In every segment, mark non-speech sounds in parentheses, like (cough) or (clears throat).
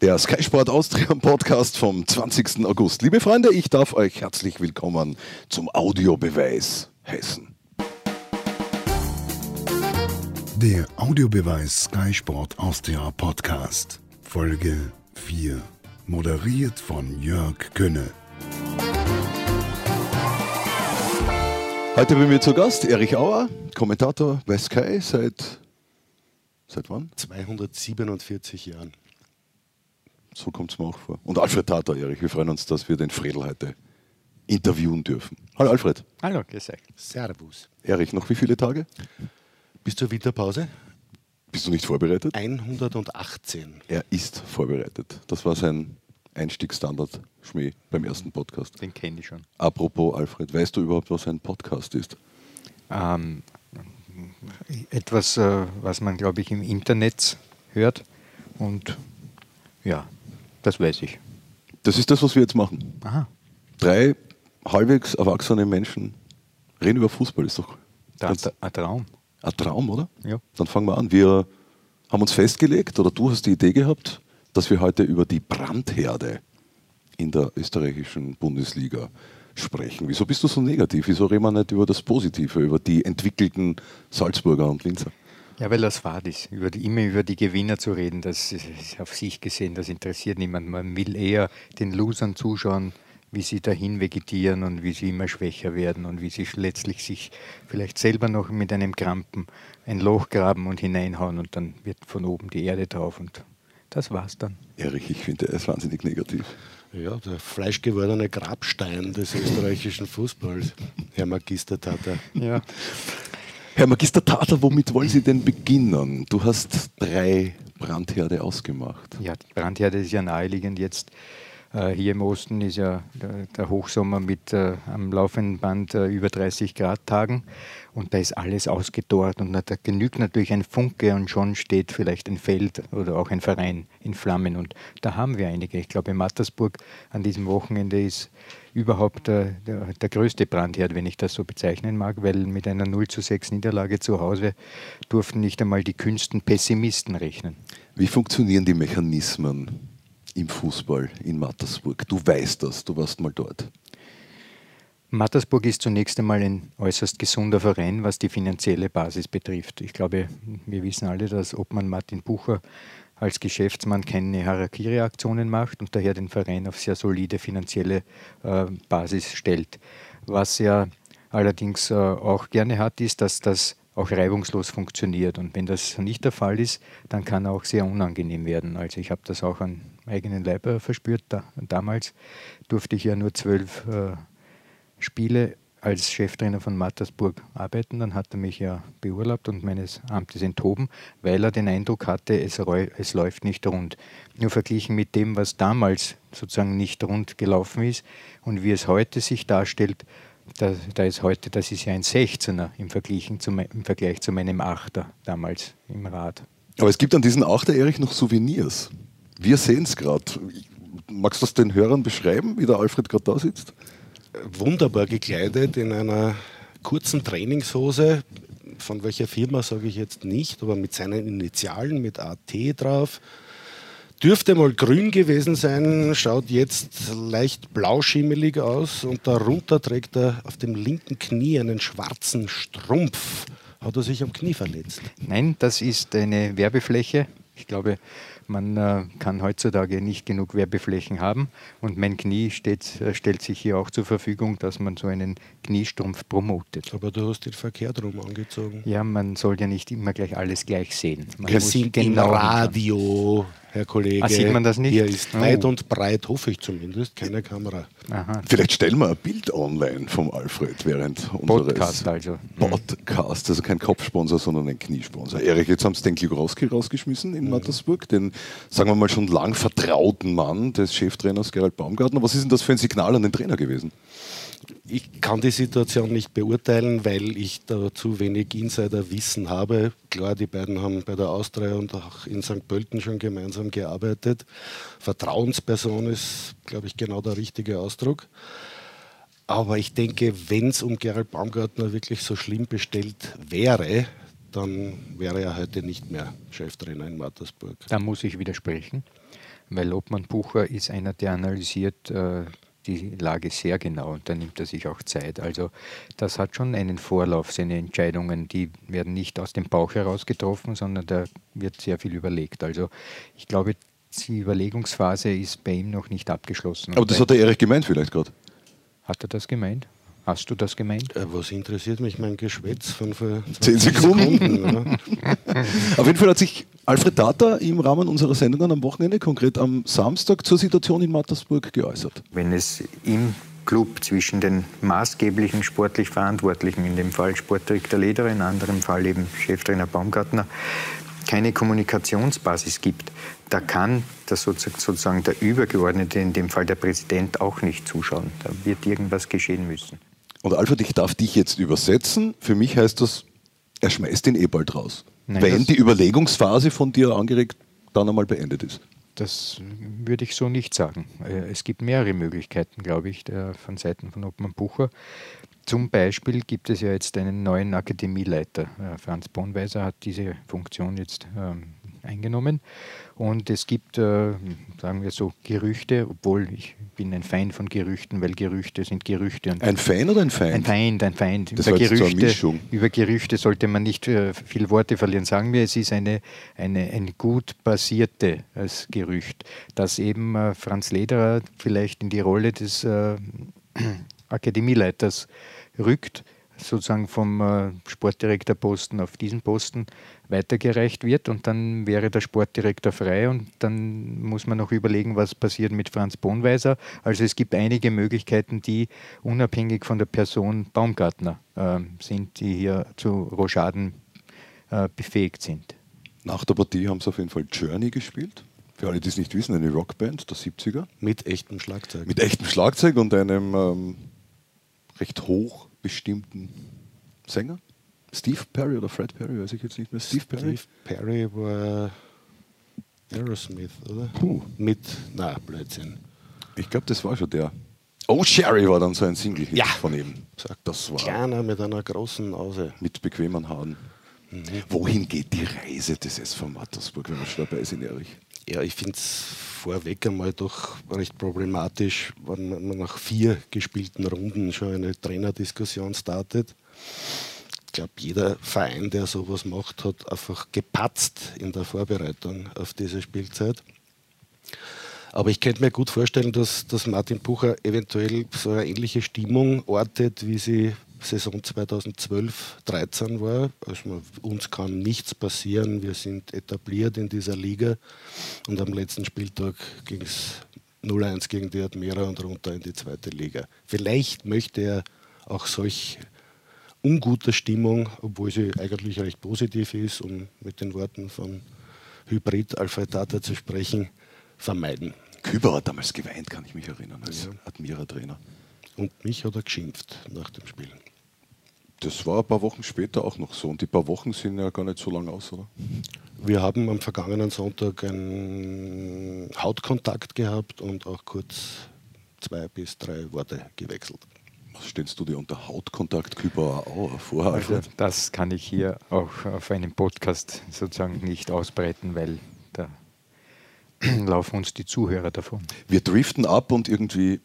Der Sky Sport Austria Podcast vom 20. August. Liebe Freunde, ich darf euch herzlich willkommen zum Audiobeweis Hessen. Der Audiobeweis Sky Sport Austria Podcast. Folge 4. Moderiert von Jörg Könne. Heute bei mir zu Gast Erich Auer, Kommentator bei Sky seit, seit wann? 247 Jahren. So kommt es mir auch vor. Und Alfred Tater, Erich, wir freuen uns, dass wir den Fredel heute interviewen dürfen. Hallo Alfred. Hallo, grüß euch. Servus. Erich, noch wie viele Tage? Bis zur Winterpause? Bist du nicht vorbereitet? 118. Er ist vorbereitet. Das war sein Einstiegsstandard Schmäh beim ersten Podcast. Den kenne ich schon. Apropos Alfred, weißt du überhaupt, was ein Podcast ist? Ähm, etwas, äh, was man, glaube ich, im Internet hört. Und ja, das weiß ich. Das ist das, was wir jetzt machen. Aha. Drei halbwegs erwachsene Menschen reden über Fußball. Ist doch Das ist ein Traum. ein Traum, oder? Ja. Dann fangen wir an. Wir haben uns festgelegt, oder du hast die Idee gehabt, dass wir heute über die Brandherde in der österreichischen Bundesliga sprechen. Wieso bist du so negativ? Wieso reden wir nicht über das Positive, über die entwickelten Salzburger und Linzer? Ja, weil das war das. Über die, immer über die Gewinner zu reden, das ist auf sich gesehen, das interessiert niemanden. Man will eher den Losern zuschauen, wie sie dahin vegetieren und wie sie immer schwächer werden und wie sie letztlich sich vielleicht selber noch mit einem Krampen ein Loch graben und hineinhauen und dann wird von oben die Erde drauf und das war's dann. Erich, ich finde, ist wahnsinnig negativ. Ja, der fleischgewordene Grabstein des österreichischen Fußballs, Herr Magister Tata. Ja. Herr Magister Tater, womit wollen Sie denn beginnen? Du hast drei Brandherde ausgemacht. Ja, die Brandherde ist ja naheliegend jetzt. Äh, hier im Osten ist ja der, Hochsommer mit äh, am laufenden Band äh, über 30 Grad Tagen und da ist alles ausgedorrt und da genügt natürlich ein Funke und schon steht vielleicht ein Feld oder auch ein Verein in Flammen und da haben wir einige. Ich glaube, Mattersburg an diesem Wochenende ist überhaupt der, der, der größte Brandherd, wenn ich das so bezeichnen mag, weil mit einer 0 zu 6 Niederlage zu Hause durften nicht einmal die kühnsten Pessimisten rechnen. Wie funktionieren die Mechanismen im Fußball in Mattersburg? Du weißt das, du warst mal dort. Mattersburg ist zunächst einmal ein äußerst gesunder Verein, was die finanzielle Basis betrifft. Ich glaube, wir wissen alle, dass Obmann Martin Bucher als Geschäftsmann keine Harakiri-Aktionen macht und daher den Verein auf sehr solide finanzielle äh, Basis stellt. Was er allerdings äh, auch gerne hat, ist, dass das auch reibungslos funktioniert. Und wenn das nicht der Fall ist, dann kann auch sehr unangenehm werden. Also ich habe das auch an eigenen Leib äh, verspürt. Da, damals durfte ich ja nur zwölf äh, Spiele als Cheftrainer von Mattersburg arbeiten. Dann hat er mich ja beurlaubt und meines Amtes enthoben, weil er den Eindruck hatte, es, es, läuft nicht rund. Nur verglichen mit dem, was damals sozusagen nicht rund gelaufen ist und wie es heute sich darstellt, da, da ist heute, das ist ja ein 16er im Vergleich, zu, im Vergleich zu meinem Achter damals im Rad. Aber es gibt an diesen Achter, Erich, noch Souvenirs. Wir sehen es gerade. Magst du das den Hörern beschreiben, wie der Alfred gerade da sitzt? Wunderbar gekleidet in einer kurzen Trainingshose, von welcher Firma sage ich jetzt nicht, aber mit seinen Initialen, mit AT drauf. Dürfte mal grün gewesen sein, schaut jetzt leicht blauschimmelig aus und darunter trägt er auf dem linken Knie einen schwarzen Strumpf. Hat er sich am Knie verletzt? Nein, das ist eine Werbefläche. Ich glaube, man äh, kann heutzutage nicht genug Werbeflächen haben und mein Knie steht, äh, stellt sich hier auch zur Verfügung, dass man so einen Kniestrumpf promotet. Aber du hast den verkehrt rum angezogen. Ja, man soll ja nicht immer gleich alles gleich sehen. Man Wir sind genau im Radio, Herr Kollege. Ah, sieht man das nicht? Hier ist oh. weit und breit, hoffe ich zumindest, keine Kamera. Aha. Vielleicht stellen wir ein Bild online vom Alfred während Podcast also. Podcast, also kein Kopfsponsor, sondern ein Kniesponsor. Erich, jetzt haben sie den Gligrowski rausgeschmissen in mhm. Mattersburg, den, sagen wir mal, schon lang vertrauten Mann des Cheftrainers Gerald Baumgartner. Was ist denn das für ein Signal an den Trainer gewesen? Ich kann die Situation nicht beurteilen, weil ich da zu wenig Insiderwissen habe. Klar, die beiden haben bei der Austria und auch in St. Pölten schon gemeinsam gearbeitet. Vertrauensperson ist, glaube ich, genau der richtige Ausdruck. Aber ich denke, wenn es um Gerald Baumgartner wirklich so schlimm bestellt wäre, dann wäre er heute nicht mehr Cheftrainer in Mattersburg. Da muss ich widersprechen weil Obmann Bucher ist einer, der analysiert äh, die Lage sehr genau und da nimmt er sich auch Zeit. Also das hat schon einen Vorlauf, seine Entscheidungen, die werden nicht aus dem Bauch heraus getroffen, sondern da wird sehr viel überlegt. Also ich glaube, die Überlegungsphase ist bei ihm noch nicht abgeschlossen. Aber das hat der Erich gemeint vielleicht gerade. Hat er das gemeint? Hast du das gemeint? Äh, was interessiert mich mein Geschwätz von vor zehn Sekunden? Sekunden (laughs) Auf jeden Fall hat sich Alfred Tata im Rahmen unserer Sendungen am Wochenende, konkret am Samstag, zur Situation in Mattersburg geäußert. Wenn es im Club zwischen den maßgeblichen sportlich Verantwortlichen, in dem Fall Sportdirektor Lederer, in anderem Fall eben Cheftrainer Baumgartner, keine Kommunikationsbasis gibt, da kann das sozusagen der Übergeordnete, in dem Fall der Präsident, auch nicht zuschauen. Da wird irgendwas geschehen müssen. Und Alfred, ich darf dich jetzt übersetzen. Für mich heißt das, er schmeißt den eh bald raus. Nein, wenn die Überlegungsphase von dir angeregt dann einmal beendet ist. Das würde ich so nicht sagen. Äh, es gibt mehrere Möglichkeiten, glaube ich, von Seiten von Obmann Bucher. Zum Beispiel gibt es ja jetzt einen neuen Akademieleiter. Äh, Franz Bonweiser hat diese Funktion jetzt ähm, eingenommen. Und es gibt, äh, sagen wir so, Gerüchte, obwohl ich bin ein Feind von Gerüchten, weil Gerüchte sind Gerüchte. ein Feind oder ein Feind? Ein Feind, ein Feind. Das über, Gerüchte, über Gerüchte sollte man nicht äh, viel Worte verlieren. Sagen wir, es ist eine, eine, ein gut basiertes Gerücht, dass eben äh, Franz Lederer vielleicht in die Rolle des äh, (clears throat) Akademieleiters rückt sozusagen vom äh, Sportdirektorposten auf diesen Posten weitergereicht wird und dann wäre der Sportdirektor frei und dann muss man noch überlegen, was passiert mit Franz Bonweiser. Also es gibt einige Möglichkeiten, die unabhängig von der Person Baumgartner äh, sind, die hier zu Rochaden äh, befähigt sind. Nach der Partie haben sie auf jeden Fall Journey gespielt. Für alle, die es nicht wissen, eine Rockband der 70er. Mit echtem Schlagzeug. Mit echtem Schlagzeug und einem ähm, recht hoch bestimmten Sänger? Steve Perry oder Fred Perry, weiß ich jetzt nicht mehr. Steve Perry? Steve Perry war Aerosmith, oder? Puh. Mit, na, Blödsinn. Ich glaube, das war schon der. Oh, Sherry war dann so ein single ja. von ihm. Das war Kleiner mit einer großen Nase. Mit bequemen Haaren. Mhm. Wohin geht die Reise des SV Mattersburg, wenn wir schon dabei sind, Erich? Ja, ich finde es vorweg einmal doch recht problematisch, wenn man nach vier gespielten Runden schon eine Trainerdiskussion startet. Ich glaube, jeder Verein, der sowas macht, hat einfach gepatzt in der Vorbereitung auf diese Spielzeit. Aber ich könnte mir gut vorstellen, dass, dass Martin Bucher eventuell so eine ähnliche Stimmung ortet, wie sie Saison 2012, 13 war. Also uns kann nichts passieren, wir sind etabliert in dieser Liga und am letzten Spieltag ging es 0-1 gegen die Admira und runter in die zweite Liga. Vielleicht möchte er auch solch ungute Stimmung, obwohl sie eigentlich recht positiv ist, um mit den Worten von Hybrid Alpha zu sprechen, vermeiden. Küber hat damals geweint, kann ich mich erinnern, als ja. Admira-Trainer. Und mich hat er geschimpft nach dem Spiel. Das war ein paar Wochen später auch noch so. Und die paar Wochen sind ja gar nicht so lang aus, oder? Wir haben am vergangenen Sonntag einen Hautkontakt gehabt und auch kurz zwei bis drei Worte gewechselt. Was stellst du dir unter Hautkontakt Kübauer vor? Also das kann ich hier auch auf einem Podcast sozusagen nicht ausbreiten, weil da (clears throat) laufen uns die Zuhörer davon. Wir driften ab und irgendwie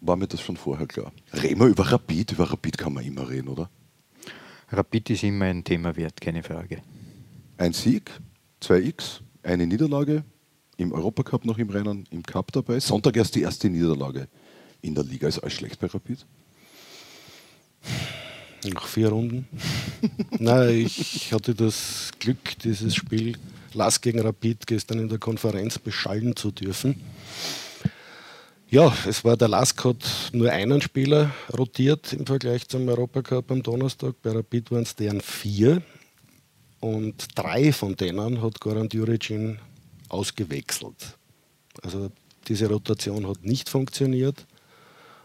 war mir das schon vorher klar. Reden wir über Rapid, über Rapid kann man immer reden, oder? Rapid ist immer ein Thema wert, keine Frage. Ein Sieg, 2x, eine Niederlage, im Europacup noch im Rennen, im Cup dabei. Sonntag erst die erste Niederlage in der Liga. Ist alles schlecht bei Rapid? Nach vier Runden. (laughs) Nein, ich hatte das Glück, dieses Spiel Lass gegen Rapid gestern in der Konferenz beschallen zu dürfen. Ja, es war der Lask hat nur einen Spieler rotiert im Vergleich zum Europacup am Donnerstag. Bei Rapid waren es deren vier. Und drei von denen hat Goran Djuricin ausgewechselt. Also diese Rotation hat nicht funktioniert.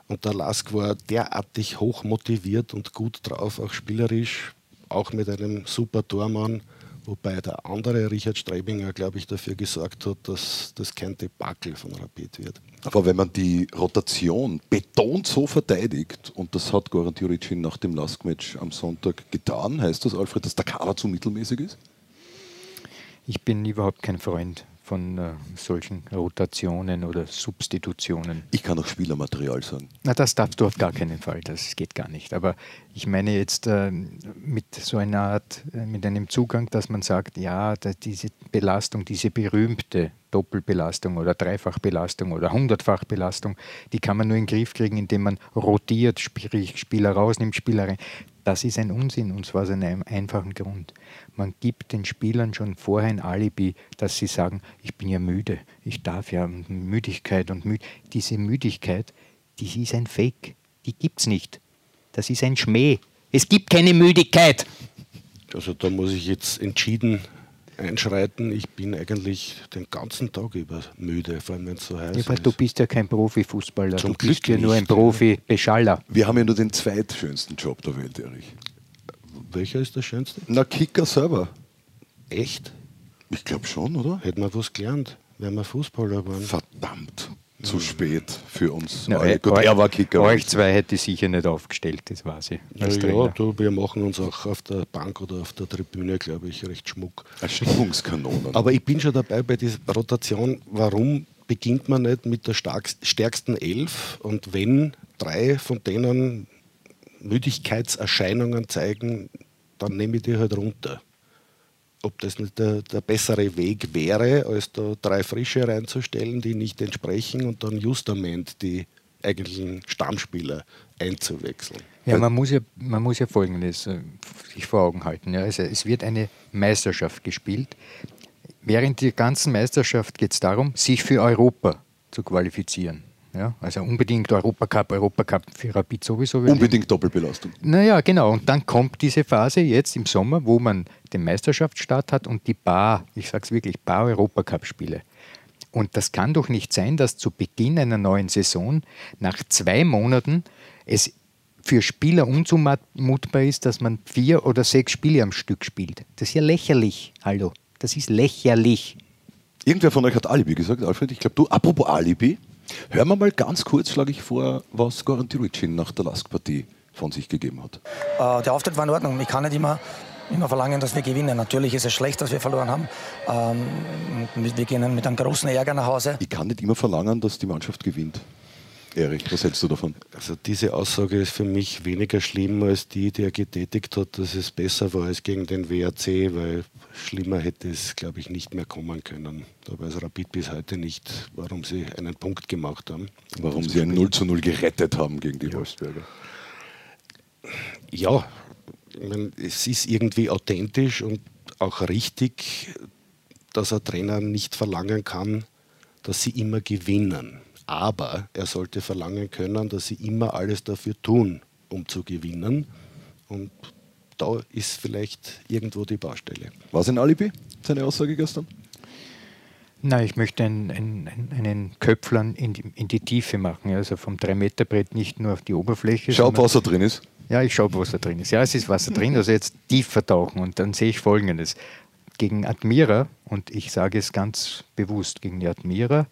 Und der Lask war derartig hoch motiviert und gut drauf, auch spielerisch, auch mit einem super Tormann wobei der andere Richard Strebinger, glaube ich, dafür gesorgt hat, dass das kein Debakel von Rapid wird. Aber wenn man die Rotation betont so verteidigt, und das hat Goran Djuricin nach dem Last-Match am Sonntag getan, heißt das, Alfred, dass der Kader zu mittelmäßig ist? Ich bin überhaupt kein Freund von äh, solchen Rotationen oder Substitutionen. Ich kann auch Spielermaterial sagen. Na, das darfst du auf gar keinen Fall, das geht gar nicht. Aber ich meine jetzt äh, mit so einer Art, äh, mit einem Zugang, dass man sagt, ja, diese Belastung, diese berühmte Doppelbelastung oder Dreifachbelastung oder Hundertfachbelastung, die kann man nur in den Griff kriegen, indem man rotiert, sprich Spieler rausnimmt, Spieler rein. Das ist ein Unsinn und zwar aus einem einfachen Grund. Man gibt den Spielern schon vorher ein Alibi, dass sie sagen, ich bin ja müde, ich darf ja Müdigkeit und Müd diese Müdigkeit, die ist ein Fake, die gibt es nicht. Das ist ein Schmäh. Es gibt keine Müdigkeit. Also da muss ich jetzt entschieden einschreiten. Ich bin eigentlich den ganzen Tag über müde, vor allem wenn es so heiß ja, ist. Du bist ja kein Profifußballer, Zum du bist Glück ja nur ein nicht. Profi-Beschaller. Wir haben ja nur den zweitschönsten Job der Welt, Erich. Welcher ist der schönste? Na, Kicker selber. Echt? Ich glaube schon, oder? Hätten wir was gelernt, wenn wir Fußballer waren. Verdammt. Zu spät für uns. Na, alle. eu- Gut, er war Kicker. Euch zwei hätte ich sicher nicht aufgestellt, das war sie. Ja, Als ja du, wir machen uns auch auf der Bank oder auf der Tribüne, glaube ich, recht schmuck. Als Stimmungskanonen. Aber ich bin schon dabei bei dieser Rotation. Warum beginnt man nicht mit der stärksten Elf und wenn drei von denen Müdigkeitserscheinungen zeigen, dann nehme ich die halt runter. Ob das nicht der, der bessere Weg wäre, als da drei Frische reinzustellen, die nicht entsprechen und dann justament die eigentlichen Stammspieler einzuwechseln. Ja, man muss ja, man muss ja Folgendes äh, sich vor Augen halten. Ja. Also es wird eine Meisterschaft gespielt. Während der ganzen Meisterschaft geht es darum, sich für Europa zu qualifizieren. Ja, also unbedingt Europacup, Europacup für Rapid sowieso. Unbedingt Doppelbelastung. Naja, genau. Und dann kommt diese Phase jetzt im Sommer, wo man den Meisterschaftsstart hat und die Bar, ich sage es wirklich, Bar Europacup-Spiele. Und das kann doch nicht sein, dass zu Beginn einer neuen Saison nach zwei Monaten es für Spieler unzumutbar ist, dass man vier oder sechs Spiele am Stück spielt. Das ist ja lächerlich. Hallo, das ist lächerlich. Irgendwer von euch hat Alibi gesagt, Alfred. Ich glaube, du, apropos Alibi, hören wir mal ganz kurz, schlage ich vor, was Goran Diricin nach der Lask-Partie von sich gegeben hat. Äh, der Auftritt war in Ordnung. Ich kann nicht immer, immer verlangen, dass wir gewinnen. Natürlich ist es schlecht, dass wir verloren haben. Ähm, wir gehen mit einem großen Ärger nach Hause. Ich kann nicht immer verlangen, dass die Mannschaft gewinnt. Erich, was hältst du davon? Also diese Aussage ist für mich weniger schlimm als die, die er getätigt hat, dass es besser war als gegen den WRC, weil schlimmer hätte es, glaube ich, nicht mehr kommen können. Da weiß Rapid bis heute nicht, warum sie einen Punkt gemacht haben. Warum sie ein 0 zu 0 gerettet haben gegen die Wolfsberger. Ja, ich mein, es ist irgendwie authentisch und auch richtig, dass ein Trainer nicht verlangen kann, dass sie immer gewinnen. Aber er sollte verlangen können, dass sie immer alles dafür tun, um zu gewinnen. Und da ist vielleicht irgendwo die Baustelle. War es ein Alibi, seine Aussage gestern? Nein, ich möchte einen, einen, einen Köpflern in die, in die Tiefe machen. Also vom 3-Meter-Brett nicht nur auf die Oberfläche. Schau, sondern- was da drin ist. Ja, ich schaue, was da drin ist. Ja, es ist Wasser drin, also jetzt tiefer tauchen und dann sehe ich Folgendes. Gegen Admira, und ich sage es ganz bewusst, gegen die Admira,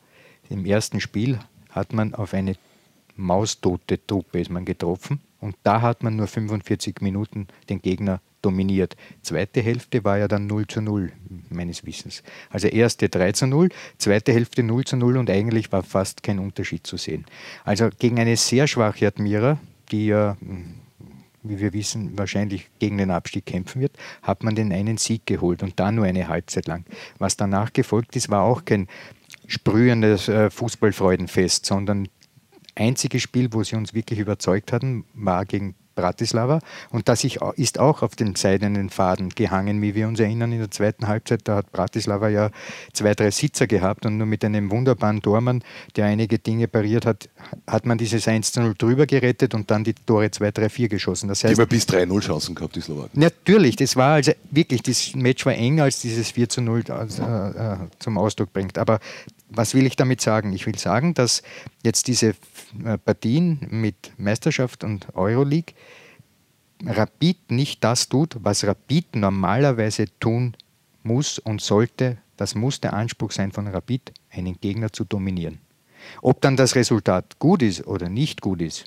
im ersten Spiel hat man auf eine maustote Truppe ist man getroffen und da hat man nur 45 Minuten den Gegner dominiert. Zweite Hälfte war ja dann 0 zu 0, meines Wissens. Also erste 3 zu 0, zweite Hälfte 0 zu 0 und eigentlich war fast kein Unterschied zu sehen. Also gegen eine sehr schwache Admira, die ja wie wir wissen, wahrscheinlich gegen den Abstieg kämpfen wird, hat man den einen Sieg geholt und da nur eine Halbzeit lang. Was danach gefolgt ist, war auch kein sprühendes äh, Fußballfreudenfest, sondern einzige Spiel, wo sie uns wirklich überzeugt hatten, war gegen Bratislava. Und das ist auch auf den seidenen Faden gehangen, wie wir uns erinnern. In der zweiten Halbzeit, da hat Bratislava ja zwei, drei Sitzer gehabt und nur mit einem wunderbaren Tormann, der einige Dinge pariert hat, hat man dieses 1 zu 0 drüber gerettet und dann die Tore 2, 3, 4 geschossen. Das Die heißt, haben ja bis 3-0 Chancen gehabt, die Slowaken. Natürlich, das war also wirklich, das Match war enger, als dieses 4 zu 0 als, äh, äh, zum Ausdruck bringt. Aber was will ich damit sagen? Ich will sagen, dass jetzt diese äh, Partien mit Meisterschaft und Euroleague Rapid nicht das tut, was Rapid normalerweise tun muss und sollte. Das muss der Anspruch sein von Rapid, einen Gegner zu dominieren. Ob dann das Resultat gut ist oder nicht gut ist,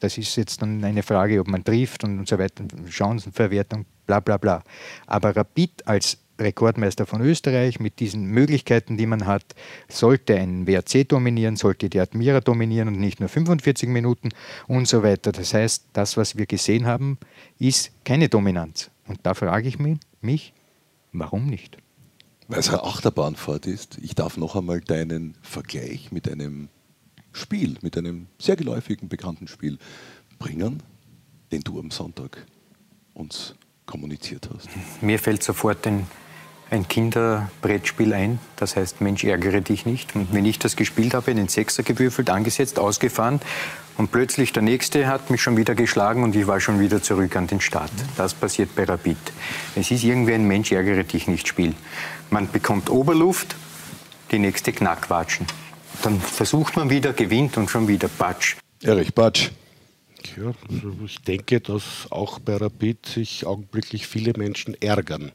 das ist jetzt dann eine Frage, ob man trifft und, und so weiter, Chancenverwertung, bla bla bla. Aber Rapid als Rekordmeister von Österreich mit diesen Möglichkeiten, die man hat, sollte ein WRC dominieren, sollte die Admira dominieren und nicht nur 45 Minuten und so weiter. Das heißt, das, was wir gesehen haben, ist keine Dominanz. Und da frage ich mich, mich warum nicht? Weil es eine Achterbahnfahrt ist. Ich darf noch einmal deinen Vergleich mit einem Spiel, mit einem sehr geläufigen, bekannten Spiel bringen, den du am Sonntag uns kommuniziert hast. Mir fällt sofort ein, ein Kinderbrettspiel ein, das heißt Mensch, ärgere dich nicht. Und wenn ich das gespielt habe, den Sechser gewürfelt, angesetzt, ausgefahren und plötzlich der Nächste hat mich schon wieder geschlagen und ich war schon wieder zurück an den Start. Das passiert bei Rapid. Es ist irgendwie ein Mensch, ärgere dich nicht Spiel. Man bekommt Oberluft, die nächste Knackwatschen. Dann versucht man wieder, gewinnt und schon wieder Patsch. Erich Patsch. Ja, also ich denke, dass auch bei Rapid sich augenblicklich viele Menschen ärgern.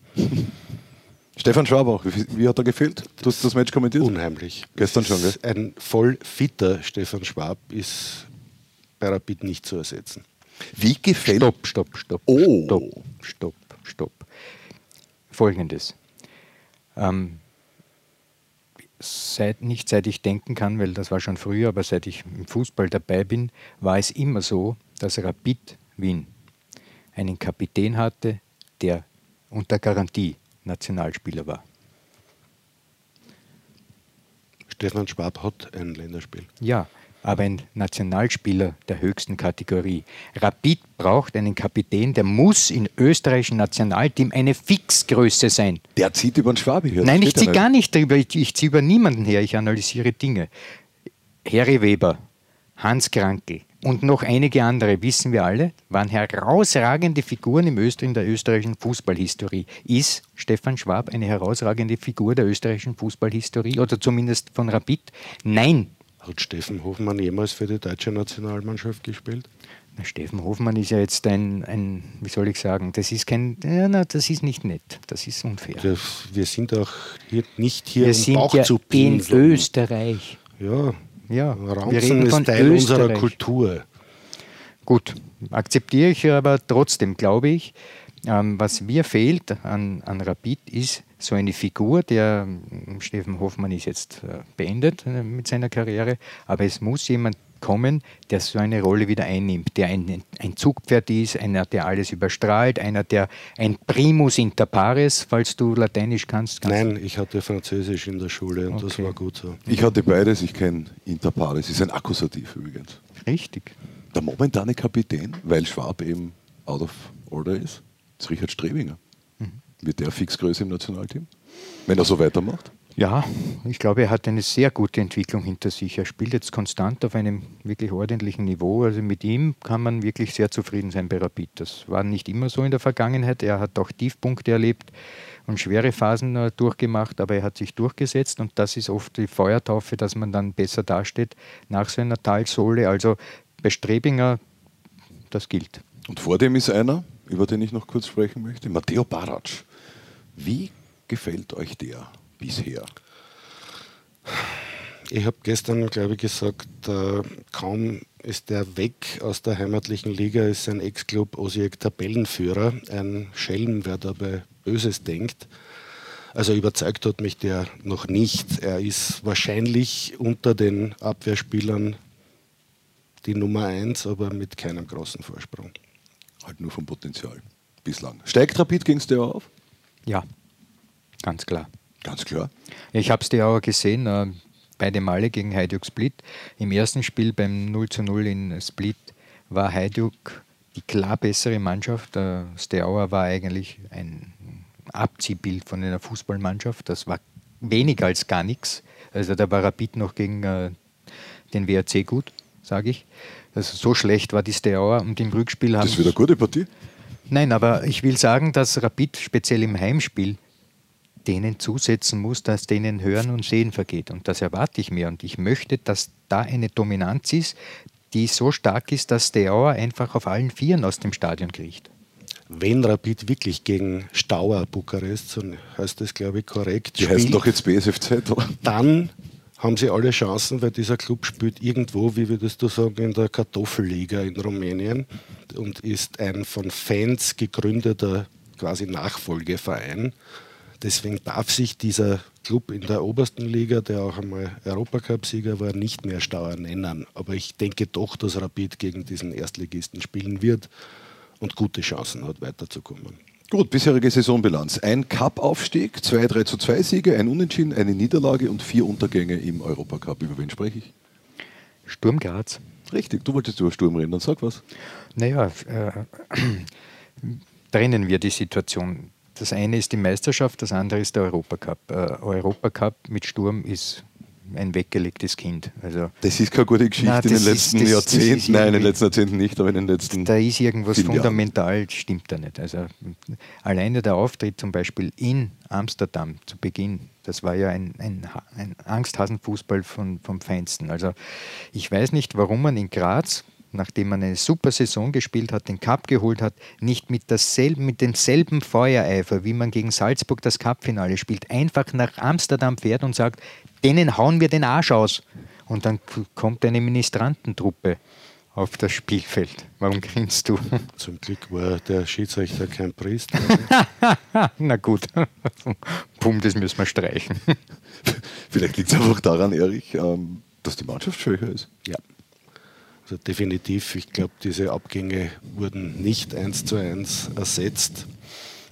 Stefan Schwabach, wie, wie, hat er gefehlt? Du hast das Match kommentiert? Unheimlich. Gestern schon, gell? Ein voll fitter Stefan Schwab ist bei Rapid nicht zu ersetzen. Wie gefällt. Stopp, stopp, stopp. Oh. Stopp, stopp, stopp. Folgendes. Ähm, seit, nicht seit ich denken kann, weil das war schon früher, aber seit ich im Fußball dabei bin, war es immer so, dass Rapid Wien einen Kapitän hatte, der unter Garantie Nationalspieler war. Stefan Schwab hat ein Länderspiel. Ja, aber ein Nationalspieler der höchsten Kategorie. Rapid braucht einen Kapitän, der muss im österreichischen Nationalteam eine Fixgröße sein. Der zieht über den Schwabe her. Nein, ich ziehe gar nicht drüber. Ich, ich ziehe über niemanden her. Ich analysiere Dinge. Harry Weber, Hans Krankel und noch einige andere, wissen wir alle, waren herausragende Figuren im Öster in der österreichischen Fußballhistorie. Ist Stefan Schwab eine herausragende Figur der österreichischen Fußballhistorie oder zumindest von Rapid? Nein, hat Steffen Hofmann jemals für die deutsche Nationalmannschaft gespielt? Na, Steffen Hofmann ist ja jetzt ein, ein, wie soll ich sagen, das ist kein, ja, na, das ist nicht nett, das ist unfair. Das, wir sind auch hier nicht hier, wir um sind Bauch ja zu in Österreich. Ja, ja Ranzen wir reden von ist Teil Österreich. unserer Kultur. Gut, akzeptiere ich aber trotzdem, glaube ich, ähm, was mir fehlt an, an Rapid ist so eine Figur, der ähm, Steffen Hoffmann ist jetzt äh, beendet äh, mit seiner Karriere, aber es muss jemand kommen, der so eine Rolle wieder einnimmt, der ein, ein Zugpferd ist, einer, der alles überstrahlt, einer, der ein Primus inter pares, falls du Lateinisch kannst. kannst Nein, ich hatte Französisch in der Schule und okay. das war gut so. Ich hatte beides, ich kenne inter pares, ist ein Akkusativ übrigens. Richtig. Der momentane Kapitän, weil Schwab eben out of order ist, ist Richard Strebinger. Mhm. Wird der Fixgröße im Nationalteam? Wenn er so weitermacht? Ja, ich glaube, er hat eine sehr gute Entwicklung hinter sich. Er spielt jetzt konstant auf einem wirklich ordentlichen Niveau. Also mit ihm kann man wirklich sehr zufrieden sein bei Rapid. Das war nicht immer so in der Vergangenheit. Er hat auch Tiefpunkte erlebt und schwere Phasen äh, durchgemacht, aber er hat sich durchgesetzt und das ist oft die Feuertaufe, dass man dann besser dasteht nach so einer Talsohle. Also bei Strebinger, das gilt. Und vor dem ist einer, über den ich noch kurz sprechen möchte, Matteo Barac. Wie gefällt euch der bisher? Ich habe gestern, glaube ich, gesagt, äh, kaum ist der weg aus der heimatlichen Liga, ist sein Ex-Club Osijek Tabellenführer. Ein Schelm, wer dabei Böses denkt. Also überzeugt hat mich der noch nicht. Er ist wahrscheinlich unter den Abwehrspielern die Nummer eins, aber mit keinem großen Vorsprung. Halt nur vom Potenzial bislang. Steigt Rapid gegen Steaua auf? Ja, ganz klar. Ganz klar. Ich habe Steaua gesehen, äh, beide Male gegen Hajduk Split. Im ersten Spiel beim 0 zu 0 in Split war Hajduk die klar bessere Mannschaft. Äh, Steaua war eigentlich ein Abziehbild von einer Fußballmannschaft. Das war weniger als gar nichts. Also da war Rapid noch gegen äh, den WRC gut, sage ich. Also so schlecht war die Steaua und im Rückspiel haben. Das wird eine gute Partie. Nein, aber ich will sagen, dass Rapid speziell im Heimspiel denen zusetzen muss, dass denen Hören und Sehen vergeht. Und das erwarte ich mir. Und ich möchte, dass da eine Dominanz ist, die so stark ist, dass Steaua einfach auf allen Vieren aus dem Stadion kriecht. Wenn Rapid wirklich gegen Stauer Bukarest, so heißt das glaube ich korrekt, die spielt, heißt doch jetzt BSFZ, oder? Dann haben sie alle Chancen, weil dieser Club spielt irgendwo, wie würdest du sagen, in der Kartoffelliga in Rumänien und ist ein von Fans gegründeter quasi Nachfolgeverein. Deswegen darf sich dieser Club in der obersten Liga, der auch einmal Europacup-Sieger war, nicht mehr Stauer nennen. Aber ich denke doch, dass Rapid gegen diesen Erstligisten spielen wird und gute Chancen hat, weiterzukommen. Gut, bisherige Saisonbilanz. Ein Cup-Aufstieg, zwei 3 zu 2 Siege, ein Unentschieden, eine Niederlage und vier Untergänge im Europacup. Über wen spreche ich? Sturm Graz. Richtig, du wolltest über Sturm reden, dann sag was. Naja, äh, (clears throat) trennen wir die Situation. Das eine ist die Meisterschaft, das andere ist der Europacup. Äh, Europacup mit Sturm ist ein weggelegtes Kind. Also, das ist keine gute Geschichte Nein, in den letzten ist, das, Jahrzehnten. Das Nein, in den letzten Jahrzehnten nicht, aber in den letzten. Da ist irgendwas fundamental, Jahren. stimmt da nicht. Also alleine der Auftritt zum Beispiel in Amsterdam zu Beginn, das war ja ein, ein, ein Angsthasenfußball von, vom Feinsten. Also ich weiß nicht, warum man in Graz nachdem man eine super Saison gespielt hat, den Cup geholt hat, nicht mit, dasselben, mit demselben Feuereifer, wie man gegen Salzburg das Cupfinale spielt, einfach nach Amsterdam fährt und sagt, denen hauen wir den Arsch aus. Und dann kommt eine Ministrantentruppe auf das Spielfeld. Warum grinst du? (laughs) Zum Glück war der Schiedsrichter kein Priester. (laughs) Na gut, (laughs) Pum, das müssen wir streichen. Vielleicht liegt es einfach daran, Erich, ähm, dass die Mannschaft schwächer ist. Ja. Also definitiv, ich glaube, diese Abgänge wurden nicht eins zu eins ersetzt,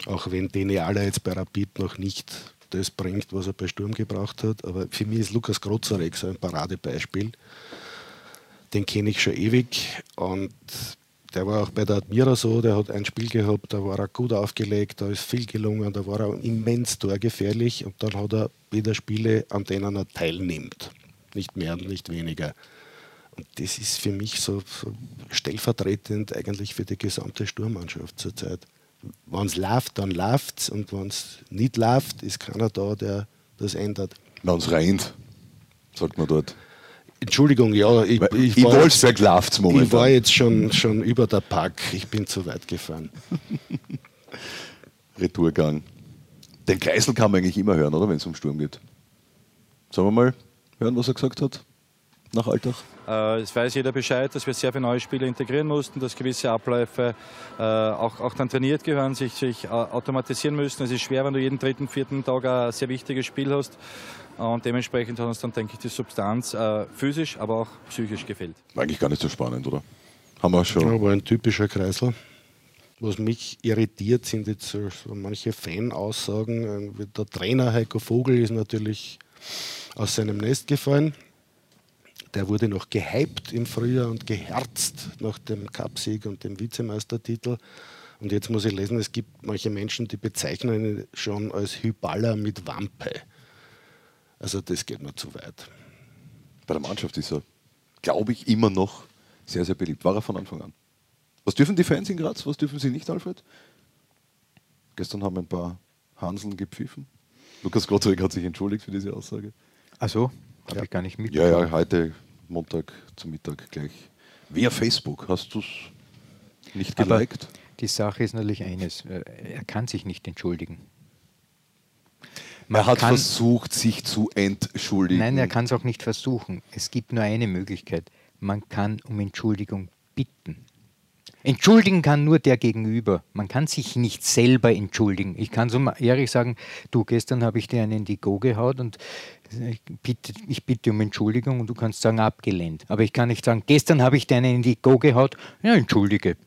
auch wenn Dene Aller jetzt bei Rapid noch nicht das bringt, was er bei Sturm gebraucht hat. Aber für mich ist Lukas Grozarek so ein Paradebeispiel. Den kenne ich schon ewig und der war auch bei der Admira so, der hat ein Spiel gehabt, da war er gut aufgelegt, da ist viel gelungen, da war er immens torgefährlich und dann hat er wieder Spiele, an denen er teilnimmt. Nicht mehr und nicht weniger. Das ist für mich so, so stellvertretend eigentlich für die gesamte Sturmmannschaft zurzeit wenn es läuft, dann läuft es und wenn es nicht läuft, ist keiner da, der das ändert. Wenn es reint, sagt man dort. Entschuldigung, ja, ich, ich, ich läuft momentan. Ich war jetzt schon, schon über der Pack, ich bin zu weit gefahren. (laughs) Retourgang. Den Kreisel kann man eigentlich immer hören, oder, wenn es um Sturm geht. Sollen wir mal hören, was er gesagt hat? nach Alltag? Äh, es weiß jeder Bescheid, dass wir sehr viele neue Spieler integrieren mussten, dass gewisse Abläufe äh, auch, auch dann trainiert gehören, sich, sich äh, automatisieren müssen. Es ist schwer, wenn du jeden dritten, vierten Tag ein sehr wichtiges Spiel hast. Und dementsprechend hat uns dann, denke ich, die Substanz äh, physisch, aber auch psychisch gefehlt. War eigentlich gar nicht so spannend, oder? Haben wir schon. Ja, war ein typischer Kreisel. Was mich irritiert, sind jetzt so, so manche Fan-Aussagen. Der Trainer Heiko Vogel ist natürlich aus seinem Nest gefallen der wurde noch gehypt im Frühjahr und geherzt nach dem Cupsieg und dem Vizemeistertitel. Und jetzt muss ich lesen, es gibt manche Menschen, die bezeichnen ihn schon als Hyballa mit Wampe. Also das geht mir zu weit. Bei der Mannschaft ist er, glaube ich, immer noch sehr, sehr beliebt. War er von Anfang an. Was dürfen die Fans in Graz, was dürfen sie nicht, Alfred? Gestern haben ein paar Hanseln gepfiffen. Lukas Gottrich hat sich entschuldigt für diese Aussage. Ach so, habe ja. ich gar nicht mitbekommen. Ja, ja, heute Montag zum Mittag gleich. Via Facebook hast du es nicht geliked? Aber die Sache ist natürlich eines, äh, er kann sich nicht entschuldigen. Man er hat versucht, sich zu entschuldigen. Nein, er kann es auch nicht versuchen. Es gibt nur eine Möglichkeit. Man kann um Entschuldigung bitten. Entschuldigen kann nur der Gegenüber. Man kann sich nicht selber entschuldigen. Ich kann so ehrlich sagen, du, gestern habe ich dir einen in die Go gehaut und ich bitte, ich bitte um Entschuldigung und du kannst sagen, abgelehnt. Aber ich kann nicht sagen, gestern habe ich dir einen in die Go gehaut, ja, entschuldige.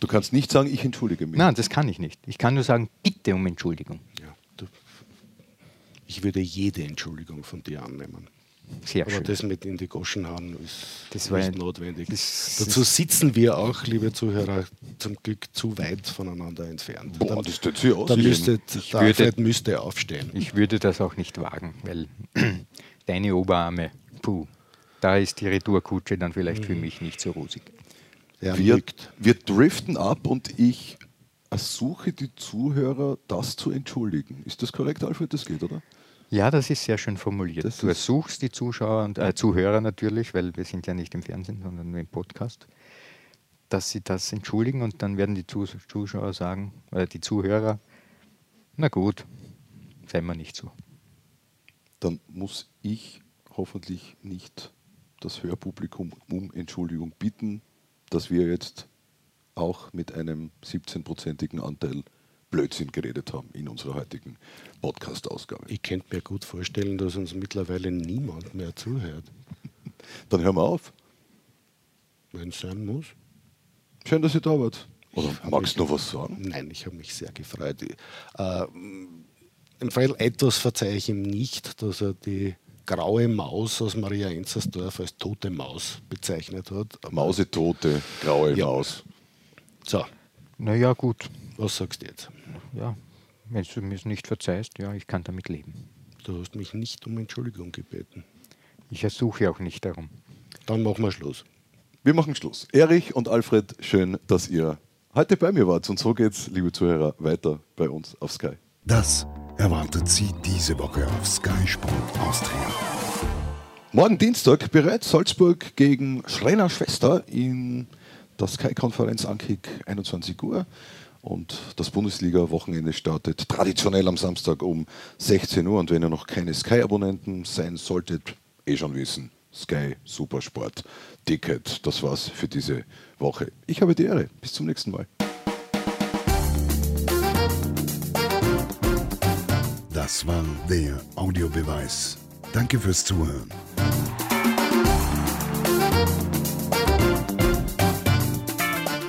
Du kannst nicht sagen, ich entschuldige mich. Nein, das kann ich nicht. Ich kann nur sagen, bitte um Entschuldigung. Ja, ich würde jede Entschuldigung von dir annehmen. Sehr Aber schön. das mit in die Goschen hauen ist das nicht notwendig. Das, Dazu sitzen wir auch, liebe Zuhörer, zum Glück zu weit voneinander entfernt. Boah, dann, das tut sich aus. Dann müsste, der würde, müsste aufstehen. Ich würde das auch nicht wagen, weil (clears throat) deine Oberarme, puh, da ist die Retourkutsche dann vielleicht mhm. für mich nicht so rosig. Wir, wir driften ab und ich ersuche die Zuhörer, das zu entschuldigen. Ist das korrekt, Alfred? Das geht, oder? Ja, das ist sehr schön formuliert. Das du ersuchst die Zuschauer und äh, Zuhörer natürlich, weil wir sind ja nicht im Fernsehen, sondern nur im Podcast, dass sie das entschuldigen und dann werden die Zuschauer sagen, oder die Zuhörer, na gut, sei mal nicht so. Dann muss ich hoffentlich nicht das Hörpublikum um Entschuldigung bitten, dass wir jetzt auch mit einem 17-prozentigen Anteil Blödsinn geredet haben in unserer heutigen Podcast-Ausgabe. Ich könnte mir gut vorstellen, dass uns mittlerweile niemand mehr zuhört. (laughs) Dann hören wir auf. Wenn es sein muss. Schön, dass ihr da wart. Oder magst du noch was sagen? Nein, ich habe mich sehr gefreut. Äh, Im Fall etwas verzeihe ich ihm nicht, dass er die graue Maus aus Maria Enzersdorf als tote Maus bezeichnet hat. Mausetote, graue Ja. Maus. So, Naja, gut. was sagst du jetzt? Ja, wenn du mir es nicht verzeihst, ja, ich kann damit leben. Du hast mich nicht um Entschuldigung gebeten. Ich ersuche auch nicht darum. Dann machen wir Schluss. Wir machen Schluss. Erich und Alfred, schön, dass ihr heute bei mir wart. Und so geht's, liebe Zuhörer, weiter bei uns auf Sky. Das erwartet Sie diese Woche auf Sky Sport Austria. Morgen Dienstag bereits Salzburg gegen Schreiner Schwester in der Sky-Konferenz Ankick 21 Uhr. Und das Bundesliga-Wochenende startet traditionell am Samstag um 16 Uhr. Und wenn ihr noch keine Sky-Abonnenten sein solltet, eh schon wissen, Sky Supersport Ticket. Das war's für diese Woche. Ich habe die Ehre. Bis zum nächsten Mal. Das war der Audiobeweis. Danke fürs Zuhören.